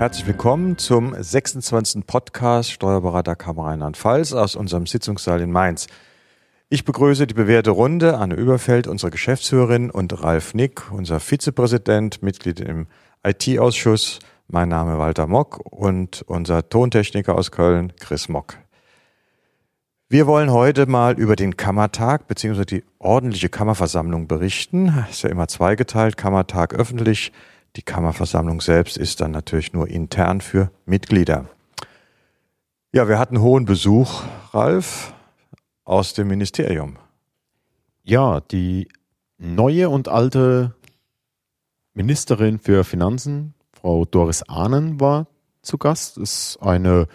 Herzlich willkommen zum 26. Podcast Steuerberaterkammer Rheinland-Pfalz aus unserem Sitzungssaal in Mainz. Ich begrüße die bewährte Runde, Anne Überfeld, unsere Geschäftsführerin und Ralf Nick, unser Vizepräsident, Mitglied im IT-Ausschuss. Mein Name Walter Mock und unser Tontechniker aus Köln, Chris Mock. Wir wollen heute mal über den Kammertag bzw. die ordentliche Kammerversammlung berichten. Ist ja immer zweigeteilt, Kammertag öffentlich, die Kammerversammlung selbst ist dann natürlich nur intern für Mitglieder. Ja, wir hatten hohen Besuch, Ralf, aus dem Ministerium. Ja, die neue und alte Ministerin für Finanzen, Frau Doris Ahnen, war zu Gast. Das ist eine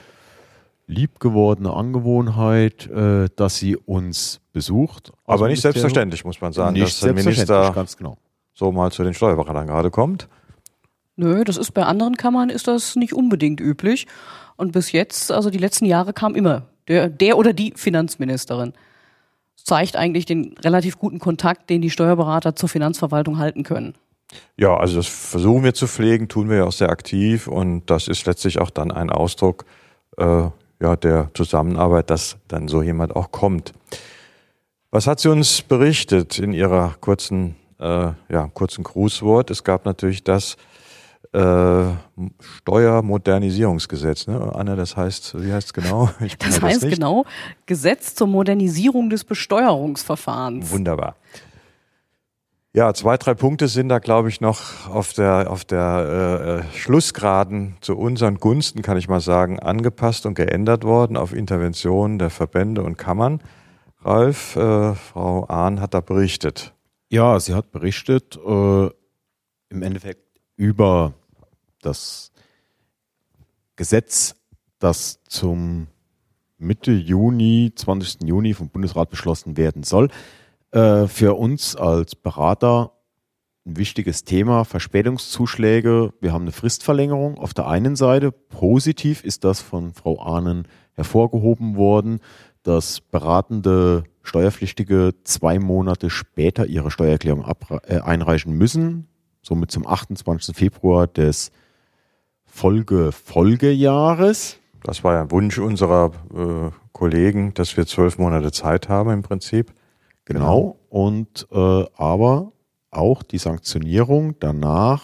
liebgewordene Angewohnheit, äh, dass sie uns besucht. Aber nicht selbstverständlich, muss man sagen, nicht dass der Minister ganz genau. so mal zu den Steuerberatern gerade kommt. Nö, das ist bei anderen Kammern ist das nicht unbedingt üblich. Und bis jetzt, also die letzten Jahre kam immer der, der oder die Finanzministerin. Das zeigt eigentlich den relativ guten Kontakt, den die Steuerberater zur Finanzverwaltung halten können. Ja, also das versuchen wir zu pflegen, tun wir ja auch sehr aktiv und das ist letztlich auch dann ein Ausdruck äh, ja, der Zusammenarbeit, dass dann so jemand auch kommt. Was hat sie uns berichtet in ihrer kurzen, äh, ja, kurzen Grußwort? Es gab natürlich das äh, Steuermodernisierungsgesetz, ne? Anne, das heißt, wie heißt es genau? das heißt das genau Gesetz zur Modernisierung des Besteuerungsverfahrens. Wunderbar. Ja, zwei, drei Punkte sind da, glaube ich, noch auf der, auf der äh, Schlussgraden zu unseren Gunsten, kann ich mal sagen, angepasst und geändert worden auf Interventionen der Verbände und Kammern. Ralf, äh, Frau Ahn hat da berichtet. Ja, sie hat berichtet, äh, im Endeffekt über das Gesetz, das zum Mitte Juni, 20. Juni vom Bundesrat beschlossen werden soll. Äh, für uns als Berater ein wichtiges Thema, Verspätungszuschläge. Wir haben eine Fristverlängerung auf der einen Seite. Positiv ist das von Frau Ahnen hervorgehoben worden, dass beratende Steuerpflichtige zwei Monate später ihre Steuererklärung äh, einreichen müssen, somit zum 28. Februar des Folge Folgejahres. Das war ja ein Wunsch unserer äh, Kollegen, dass wir zwölf Monate Zeit haben im Prinzip. Genau. Und äh, aber auch die Sanktionierung danach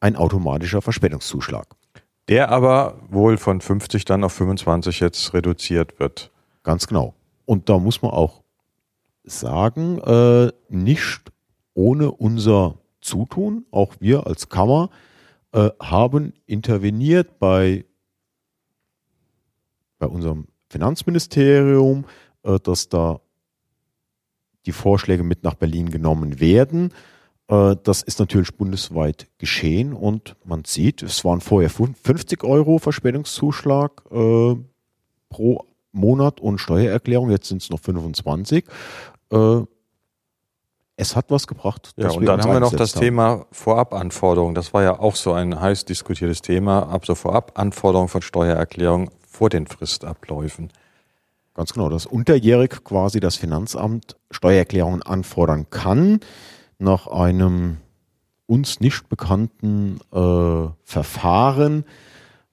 ein automatischer Verspätungszuschlag. Der aber wohl von 50 dann auf 25 jetzt reduziert wird. Ganz genau. Und da muss man auch sagen, äh, nicht ohne unser Zutun, auch wir als Kammer, äh, haben interveniert bei, bei unserem Finanzministerium, äh, dass da die Vorschläge mit nach Berlin genommen werden. Äh, das ist natürlich bundesweit geschehen und man sieht, es waren vorher 50 Euro Verspätungszuschlag äh, pro Monat und Steuererklärung, jetzt sind es noch 25. Äh, es hat was gebracht. Ja, und dann haben wir noch das haben. Thema Vorabanforderung. Das war ja auch so ein heiß diskutiertes Thema. Also Vorabanforderung von Steuererklärung vor den Fristabläufen. Ganz genau, dass unterjährig quasi das Finanzamt Steuererklärungen anfordern kann nach einem uns nicht bekannten äh, Verfahren.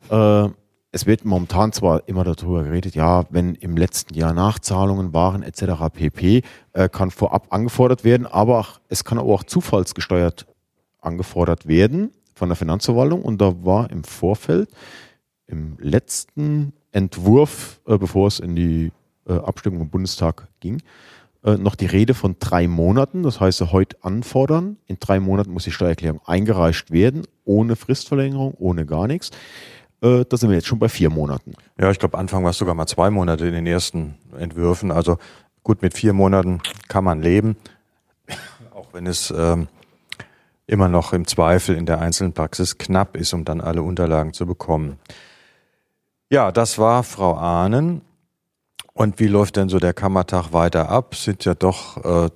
Äh, es wird momentan zwar immer darüber geredet, ja, wenn im letzten Jahr Nachzahlungen waren etc. pp, äh, kann vorab angefordert werden, aber es kann auch zufallsgesteuert angefordert werden von der Finanzverwaltung und da war im Vorfeld im letzten Entwurf, äh, bevor es in die äh, Abstimmung im Bundestag ging, äh, noch die Rede von drei Monaten. Das heißt, heute anfordern. In drei Monaten muss die Steuererklärung eingereicht werden, ohne Fristverlängerung, ohne gar nichts. Äh, da sind wir jetzt schon bei vier Monaten. Ja, ich glaube, Anfang war es sogar mal zwei Monate in den ersten Entwürfen. Also gut, mit vier Monaten kann man leben, auch wenn es ähm, immer noch im Zweifel in der einzelnen Praxis knapp ist, um dann alle Unterlagen zu bekommen. Ja, das war Frau Ahnen. Und wie läuft denn so der Kammertag weiter ab? Sind ja doch äh,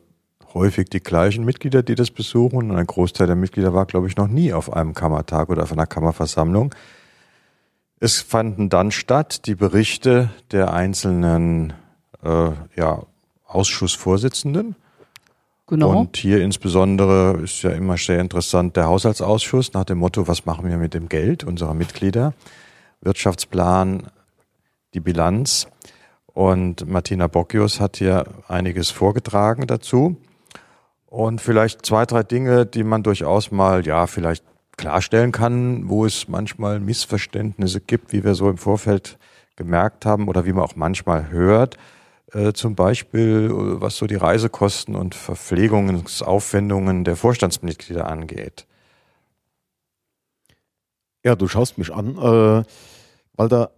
häufig die gleichen Mitglieder, die das besuchen. Und ein Großteil der Mitglieder war, glaube ich, noch nie auf einem Kammertag oder auf einer Kammerversammlung. Es fanden dann statt die Berichte der einzelnen äh, ja, Ausschussvorsitzenden. Genau. Und hier insbesondere ist ja immer sehr interessant der Haushaltsausschuss nach dem Motto, was machen wir mit dem Geld unserer Mitglieder? Wirtschaftsplan, die Bilanz. Und Martina Bocchius hat hier einiges vorgetragen dazu. Und vielleicht zwei, drei Dinge, die man durchaus mal, ja, vielleicht klarstellen kann, wo es manchmal Missverständnisse gibt, wie wir so im Vorfeld gemerkt haben oder wie man auch manchmal hört. Äh, zum Beispiel, äh, was so die Reisekosten und Verpflegungsaufwendungen der Vorstandsmitglieder angeht. Ja, du schaust mich an, äh, weil da,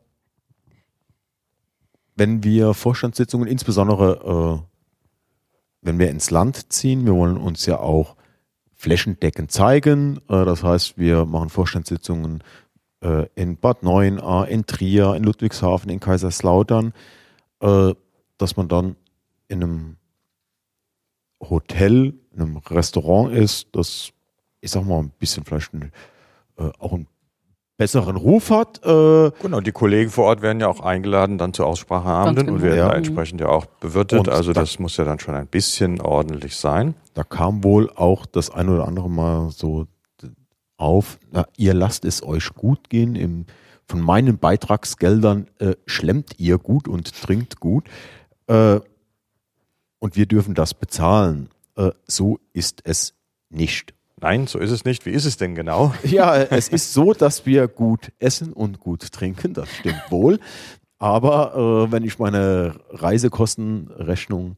wenn wir Vorstandssitzungen, insbesondere äh, wenn wir ins Land ziehen, wir wollen uns ja auch flächendeckend zeigen. Äh, das heißt, wir machen Vorstandssitzungen äh, in Bad Neuenahr, in Trier, in Ludwigshafen, in Kaiserslautern, äh, dass man dann in einem Hotel, in einem Restaurant ist, das, ich sag mal, ein bisschen vielleicht auch ein besseren Ruf hat. Äh genau, die Kollegen vor Ort werden ja auch eingeladen dann zu Ausspracheabenden genau. und werden ja. da entsprechend ja auch bewirtet. Und also das muss ja dann schon ein bisschen ordentlich sein. Da kam wohl auch das ein oder andere Mal so auf, na, ihr lasst es euch gut gehen, im, von meinen Beitragsgeldern äh, schlemmt ihr gut und trinkt gut äh, und wir dürfen das bezahlen. Äh, so ist es nicht. Nein, so ist es nicht. Wie ist es denn genau? Ja, es ist so, dass wir gut essen und gut trinken, das stimmt wohl. Aber äh, wenn ich meine Reisekostenrechnung,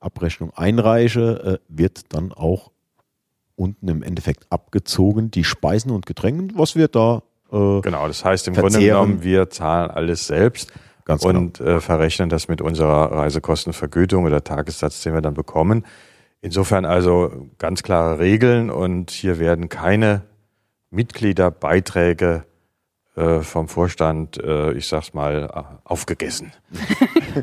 Abrechnung einreiche, äh, wird dann auch unten im Endeffekt abgezogen die Speisen und Getränke, was wir da äh, Genau, das heißt im verzehren. Grunde genommen, wir zahlen alles selbst Ganz und genau. verrechnen das mit unserer Reisekostenvergütung oder Tagessatz, den wir dann bekommen. Insofern also ganz klare Regeln und hier werden keine Mitgliederbeiträge äh, vom Vorstand, äh, ich sag's mal, äh, aufgegessen.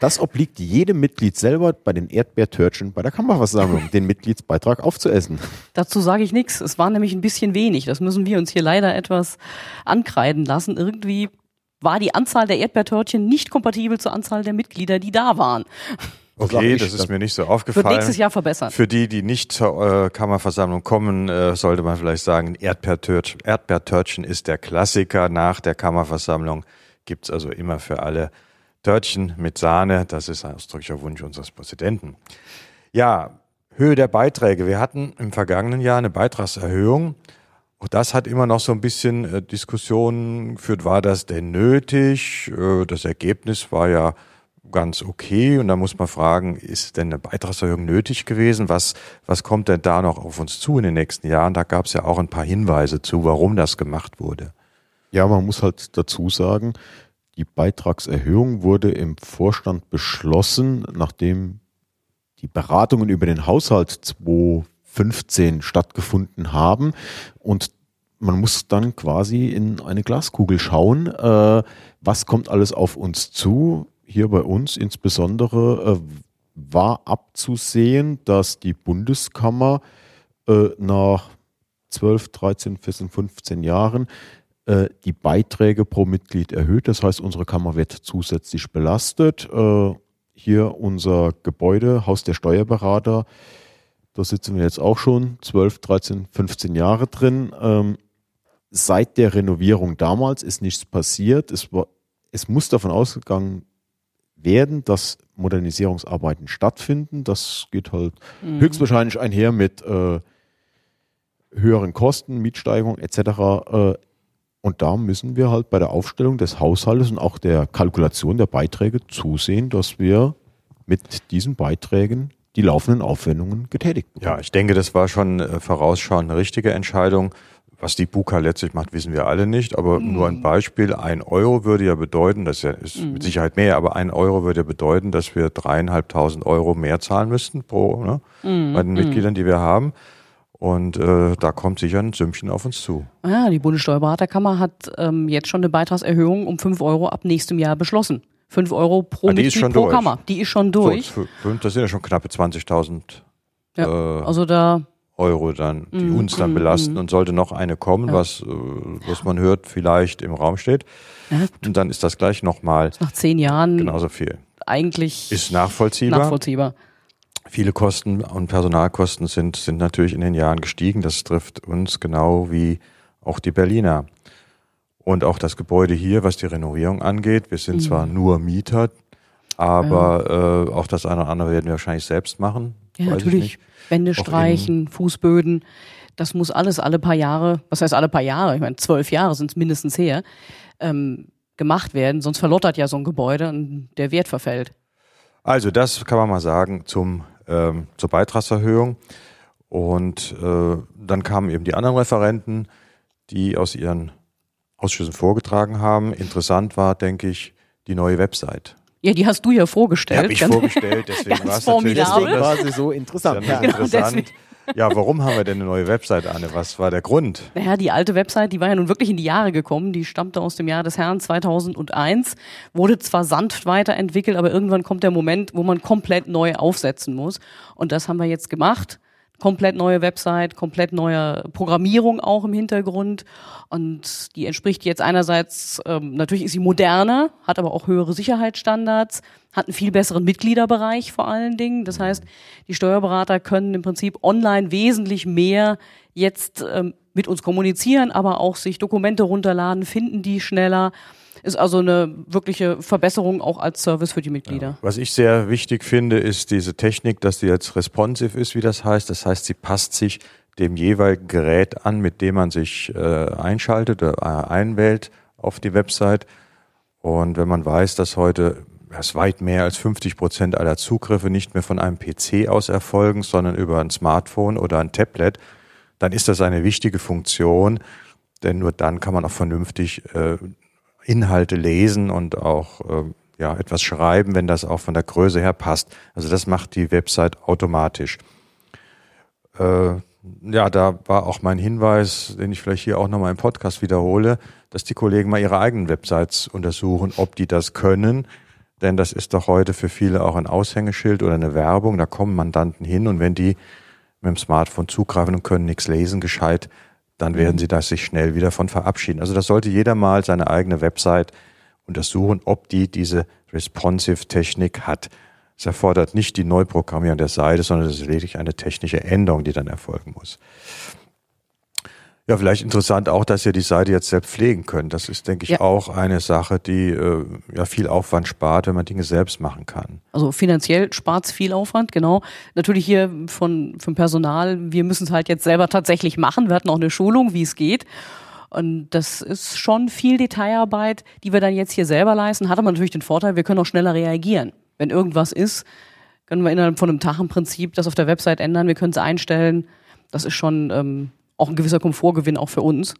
Das obliegt jedem Mitglied selber bei den Erdbeertörtchen bei der Kammerversammlung, den Mitgliedsbeitrag aufzuessen. Dazu sage ich nichts. Es war nämlich ein bisschen wenig. Das müssen wir uns hier leider etwas ankreiden lassen. Irgendwie war die Anzahl der Erdbeertörtchen nicht kompatibel zur Anzahl der Mitglieder, die da waren. Okay, das ist mir nicht so aufgefallen. Wird nächstes Jahr verbessern. Für die, die nicht zur äh, Kammerversammlung kommen, äh, sollte man vielleicht sagen, Erdbeertörtchen, Erdbeertörtchen ist der Klassiker. Nach der Kammerversammlung gibt's also immer für alle Törtchen mit Sahne. Das ist ein ausdrücklicher Wunsch unseres Präsidenten. Ja, Höhe der Beiträge. Wir hatten im vergangenen Jahr eine Beitragserhöhung. Auch das hat immer noch so ein bisschen äh, Diskussionen geführt. War das denn nötig? Äh, das Ergebnis war ja ganz okay. Und da muss man fragen, ist denn eine Beitragserhöhung nötig gewesen? Was, was kommt denn da noch auf uns zu in den nächsten Jahren? Da gab es ja auch ein paar Hinweise zu, warum das gemacht wurde. Ja, man muss halt dazu sagen, die Beitragserhöhung wurde im Vorstand beschlossen, nachdem die Beratungen über den Haushalt 2015 stattgefunden haben. Und man muss dann quasi in eine Glaskugel schauen, äh, was kommt alles auf uns zu, hier bei uns insbesondere äh, war abzusehen, dass die Bundeskammer äh, nach 12, 13, 14, 15 Jahren äh, die Beiträge pro Mitglied erhöht. Das heißt, unsere Kammer wird zusätzlich belastet. Hier unser Gebäude, Haus der Steuerberater, da sitzen wir jetzt auch schon 12, 13, 15 Jahre drin. Ähm, seit der Renovierung damals ist nichts passiert. Es, war, es muss davon ausgegangen werden, dass Modernisierungsarbeiten stattfinden. Das geht halt mhm. höchstwahrscheinlich einher mit äh, höheren Kosten, Mietsteigerung etc. Äh, und da müssen wir halt bei der Aufstellung des Haushaltes und auch der Kalkulation der Beiträge zusehen, dass wir mit diesen Beiträgen die laufenden Aufwendungen getätigt bekommen. Ja, ich denke, das war schon äh, vorausschauend eine richtige Entscheidung. Was die Buka letztlich macht, wissen wir alle nicht, aber mhm. nur ein Beispiel. Ein Euro würde ja bedeuten, das ist mhm. mit Sicherheit mehr, aber ein Euro würde ja bedeuten, dass wir dreieinhalbtausend Euro mehr zahlen müssten pro, ne, mhm. bei den Mitgliedern, die wir haben. Und äh, da kommt sicher ein Sümmchen auf uns zu. Ja, die Bundessteuerberaterkammer hat ähm, jetzt schon eine Beitragserhöhung um fünf Euro ab nächstem Jahr beschlossen. Fünf Euro pro ah, Mitglied pro durch. Kammer. Die ist schon durch. So, das sind ja schon knappe 20.000. Ja, äh, also da Euro dann, die mm, uns dann mm, belasten mm. und sollte noch eine kommen, ja. was, äh, was man hört, vielleicht im Raum steht. Ja. Und dann ist das gleich nochmal. Nach zehn Jahren. Genauso viel. Eigentlich. Ist nachvollziehbar. Nachvollziehbar. Viele Kosten und Personalkosten sind, sind natürlich in den Jahren gestiegen. Das trifft uns genau wie auch die Berliner. Und auch das Gebäude hier, was die Renovierung angeht. Wir sind mhm. zwar nur Mieter, aber ja. äh, auch das eine oder andere werden wir wahrscheinlich selbst machen. Ja, natürlich. Wände streichen, Fußböden. Das muss alles alle paar Jahre, was heißt alle paar Jahre? Ich meine, zwölf Jahre sind es mindestens her, ähm, gemacht werden. Sonst verlottert ja so ein Gebäude und der Wert verfällt. Also das kann man mal sagen zum, ähm, zur Beitragserhöhung. Und äh, dann kamen eben die anderen Referenten, die aus ihren Ausschüssen vorgetragen haben. Interessant war, denke ich, die neue Website. Ja, die hast du ja vorgestellt. Die habe ich vorgestellt, deswegen war es natürlich deswegen war sie so interessant. Ja, genau, interessant. Ja, warum haben wir denn eine neue Website, Anne? Was war der Grund? Naja, die alte Website, die war ja nun wirklich in die Jahre gekommen. Die stammte aus dem Jahr des Herrn 2001, wurde zwar sanft weiterentwickelt, aber irgendwann kommt der Moment, wo man komplett neu aufsetzen muss. Und das haben wir jetzt gemacht komplett neue Website, komplett neue Programmierung auch im Hintergrund. Und die entspricht jetzt einerseits, ähm, natürlich ist sie moderner, hat aber auch höhere Sicherheitsstandards, hat einen viel besseren Mitgliederbereich vor allen Dingen. Das heißt, die Steuerberater können im Prinzip online wesentlich mehr jetzt ähm, mit uns kommunizieren, aber auch sich Dokumente runterladen, finden die schneller. Ist also eine wirkliche Verbesserung auch als Service für die Mitglieder. Ja. Was ich sehr wichtig finde, ist diese Technik, dass die jetzt responsive ist, wie das heißt. Das heißt, sie passt sich dem jeweiligen Gerät an, mit dem man sich äh, einschaltet oder äh, einwählt auf die Website. Und wenn man weiß, dass heute dass weit mehr als 50 Prozent aller Zugriffe nicht mehr von einem PC aus erfolgen, sondern über ein Smartphone oder ein Tablet, dann ist das eine wichtige Funktion, denn nur dann kann man auch vernünftig äh, Inhalte lesen und auch äh, ja, etwas schreiben, wenn das auch von der Größe her passt. Also das macht die Website automatisch. Äh, ja, da war auch mein Hinweis, den ich vielleicht hier auch nochmal im Podcast wiederhole, dass die Kollegen mal ihre eigenen Websites untersuchen, ob die das können. Denn das ist doch heute für viele auch ein Aushängeschild oder eine Werbung. Da kommen Mandanten hin und wenn die mit dem Smartphone zugreifen und können nichts lesen, gescheit, dann werden sie das sich schnell wieder von verabschieden. Also das sollte jeder mal seine eigene Website untersuchen, ob die diese responsive Technik hat. Es erfordert nicht die Neuprogrammierung der Seite, sondern es ist lediglich eine technische Änderung, die dann erfolgen muss. Ja, vielleicht interessant auch, dass ihr die Seite jetzt selbst pflegen könnt. Das ist, denke ich, ja. auch eine Sache, die äh, ja viel Aufwand spart, wenn man Dinge selbst machen kann. Also finanziell spart es viel Aufwand, genau. Natürlich hier von vom Personal, wir müssen es halt jetzt selber tatsächlich machen. Wir hatten auch eine Schulung, wie es geht. Und das ist schon viel Detailarbeit, die wir dann jetzt hier selber leisten. Hat aber natürlich den Vorteil, wir können auch schneller reagieren. Wenn irgendwas ist, können wir innerhalb von einem Tag im Prinzip das auf der Website ändern. Wir können es einstellen. Das ist schon ähm, auch ein gewisser Komfortgewinn auch für uns.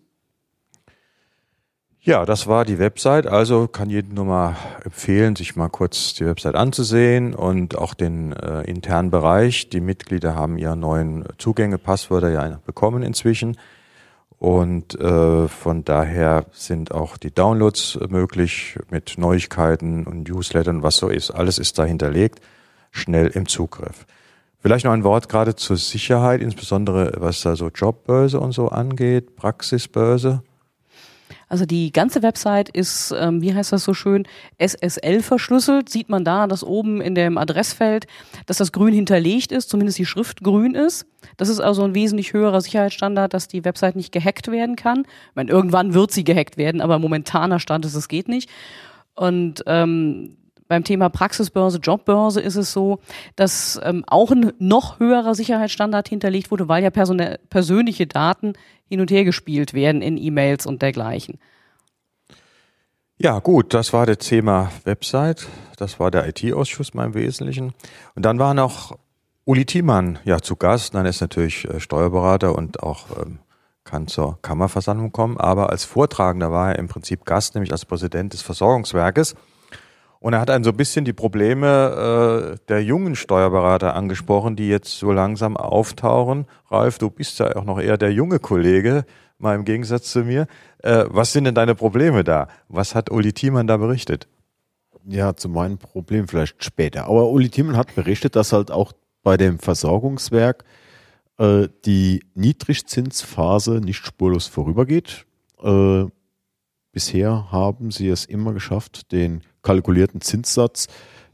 Ja, das war die Website. Also kann jedem nur mal empfehlen, sich mal kurz die Website anzusehen und auch den äh, internen Bereich. Die Mitglieder haben ihre neuen Zugänge, Passwörter ja bekommen inzwischen. Und äh, von daher sind auch die Downloads möglich mit Neuigkeiten und Newslettern, was so ist. Alles ist da hinterlegt, schnell im Zugriff. Vielleicht noch ein Wort gerade zur Sicherheit, insbesondere was da so Jobbörse und so angeht, Praxisbörse. Also die ganze Website ist, ähm, wie heißt das so schön, SSL verschlüsselt. Sieht man da, dass oben in dem Adressfeld, dass das grün hinterlegt ist, zumindest die Schrift grün ist. Das ist also ein wesentlich höherer Sicherheitsstandard, dass die Website nicht gehackt werden kann. Ich meine, irgendwann wird sie gehackt werden, aber momentaner Stand ist, es geht nicht. Und ähm, beim Thema Praxisbörse, Jobbörse ist es so, dass ähm, auch ein noch höherer Sicherheitsstandard hinterlegt wurde, weil ja persönliche Daten hin und her gespielt werden in E-Mails und dergleichen. Ja, gut, das war das Thema Website. Das war der IT-Ausschuss mal im Wesentlichen. Und dann war noch Uli Thiemann ja zu Gast. Dann ist natürlich äh, Steuerberater und auch ähm, kann zur Kammerversammlung kommen. Aber als Vortragender war er im Prinzip Gast, nämlich als Präsident des Versorgungswerkes. Und er hat dann so ein bisschen die Probleme äh, der jungen Steuerberater angesprochen, die jetzt so langsam auftauchen. Ralf, du bist ja auch noch eher der junge Kollege, mal im Gegensatz zu mir. Äh, was sind denn deine Probleme da? Was hat Uli Thiemann da berichtet? Ja, zu meinem Problem vielleicht später. Aber Uli Thiemann hat berichtet, dass halt auch bei dem Versorgungswerk äh, die Niedrigzinsphase nicht spurlos vorübergeht. Äh, bisher haben sie es immer geschafft, den kalkulierten Zinssatz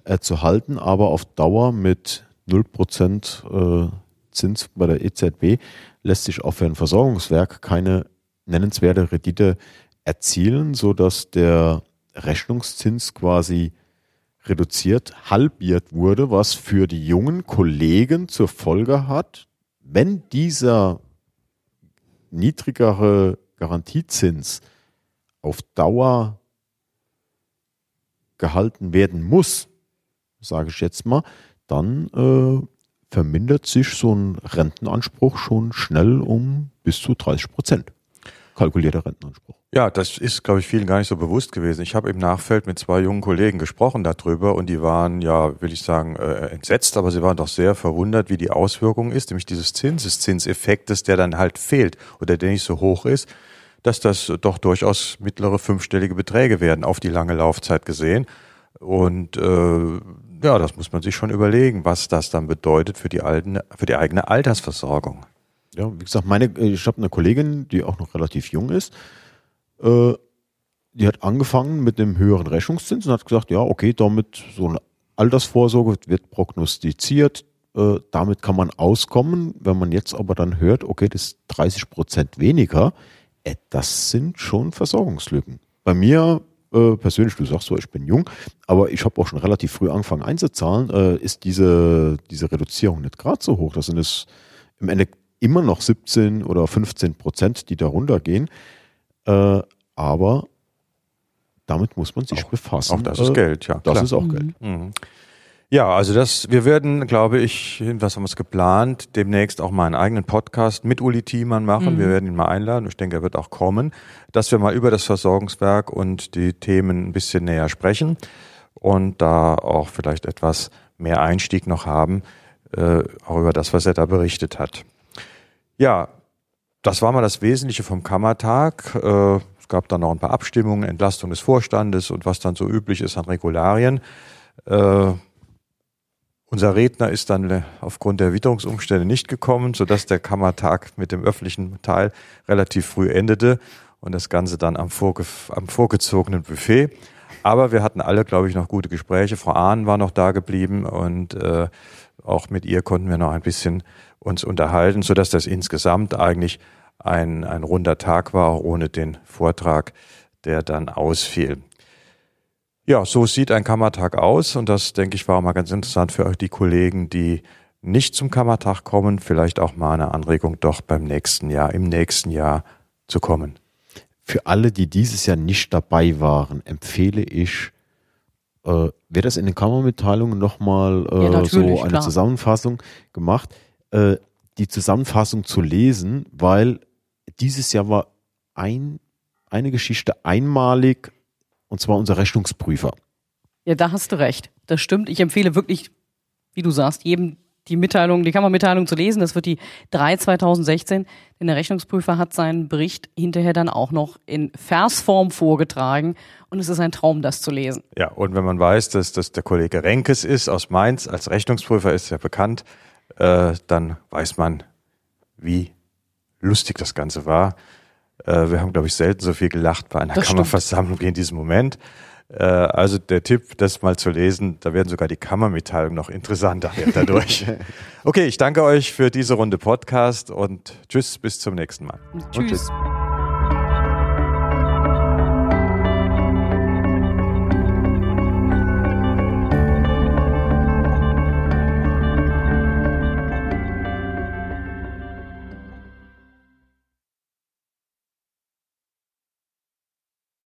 äh, zu halten, aber auf Dauer mit 0% äh, Zins bei der EZB lässt sich auch für ein Versorgungswerk keine nennenswerte Rendite erzielen, sodass der Rechnungszins quasi reduziert, halbiert wurde, was für die jungen Kollegen zur Folge hat, wenn dieser niedrigere Garantiezins auf Dauer gehalten werden muss, sage ich jetzt mal, dann äh, vermindert sich so ein Rentenanspruch schon schnell um bis zu 30 Prozent. Kalkulierter Rentenanspruch. Ja, das ist, glaube ich, vielen gar nicht so bewusst gewesen. Ich habe im Nachfeld mit zwei jungen Kollegen gesprochen darüber und die waren, ja, will ich sagen, äh, entsetzt, aber sie waren doch sehr verwundert, wie die Auswirkung ist, nämlich dieses Zinseszinseffektes, der dann halt fehlt oder der nicht so hoch ist, dass das doch durchaus mittlere fünfstellige Beträge werden auf die lange Laufzeit gesehen. Und äh, ja, das muss man sich schon überlegen, was das dann bedeutet für die, alten, für die eigene Altersversorgung. Ja, wie gesagt, meine, ich habe eine Kollegin, die auch noch relativ jung ist äh, die hat angefangen mit dem höheren Rechnungszins und hat gesagt, ja, okay, damit so eine Altersvorsorge wird prognostiziert, äh, damit kann man auskommen. Wenn man jetzt aber dann hört, okay, das ist 30 Prozent weniger, äh, das sind schon Versorgungslücken. Bei mir äh, persönlich, du sagst so, ich bin jung, aber ich habe auch schon relativ früh angefangen einzuzahlen, äh, ist diese, diese Reduzierung nicht gerade so hoch. Das sind es im Ende immer noch 17 oder 15 Prozent, die da runtergehen. Äh, aber damit muss man sich auch, befassen. Auch das ist äh, Geld, ja. Das klar. ist auch mhm. Geld. Mhm. Ja, also das, wir werden, glaube ich, was haben wir geplant, demnächst auch mal einen eigenen Podcast mit Uli Thiemann machen. Mhm. Wir werden ihn mal einladen. Ich denke, er wird auch kommen, dass wir mal über das Versorgungswerk und die Themen ein bisschen näher sprechen und da auch vielleicht etwas mehr Einstieg noch haben, äh, auch über das, was er da berichtet hat. Ja, das war mal das Wesentliche vom Kammertag. Äh, es gab dann noch ein paar Abstimmungen, Entlastung des Vorstandes und was dann so üblich ist an Regularien. Äh, unser Redner ist dann aufgrund der Witterungsumstände nicht gekommen, sodass der Kammertag mit dem öffentlichen Teil relativ früh endete und das Ganze dann am, vorge am vorgezogenen Buffet. Aber wir hatten alle, glaube ich, noch gute Gespräche. Frau Ahn war noch da geblieben und äh, auch mit ihr konnten wir noch ein bisschen uns unterhalten, so dass das insgesamt eigentlich ein, ein runder Tag war, ohne den Vortrag, der dann ausfiel. Ja, so sieht ein Kammertag aus und das, denke ich, war auch mal ganz interessant für euch die Kollegen, die nicht zum Kammertag kommen, vielleicht auch mal eine Anregung, doch beim nächsten Jahr, im nächsten Jahr zu kommen. Für alle, die dieses Jahr nicht dabei waren, empfehle ich, äh, wird das in den Kammermitteilungen nochmal äh, ja, so eine klar. Zusammenfassung gemacht äh, die Zusammenfassung zu lesen, weil dieses Jahr war ein, eine Geschichte einmalig, und zwar unser Rechnungsprüfer. Ja, da hast du recht. Das stimmt. Ich empfehle wirklich, wie du sagst, jedem die Mitteilung, die Kammermitteilung zu lesen. Das wird die 3 2016, denn der Rechnungsprüfer hat seinen Bericht hinterher dann auch noch in Versform vorgetragen und es ist ein Traum, das zu lesen. Ja, und wenn man weiß, dass das der Kollege Renkes ist aus Mainz, als Rechnungsprüfer ist er bekannt, äh, dann weiß man, wie lustig das Ganze war. Äh, wir haben, glaube ich, selten so viel gelacht bei einer das Kammerversammlung wie in diesem Moment. Äh, also der Tipp, das mal zu lesen, da werden sogar die Kammermitteilungen noch interessanter dadurch. okay, ich danke euch für diese Runde Podcast und tschüss, bis zum nächsten Mal. Tschüss.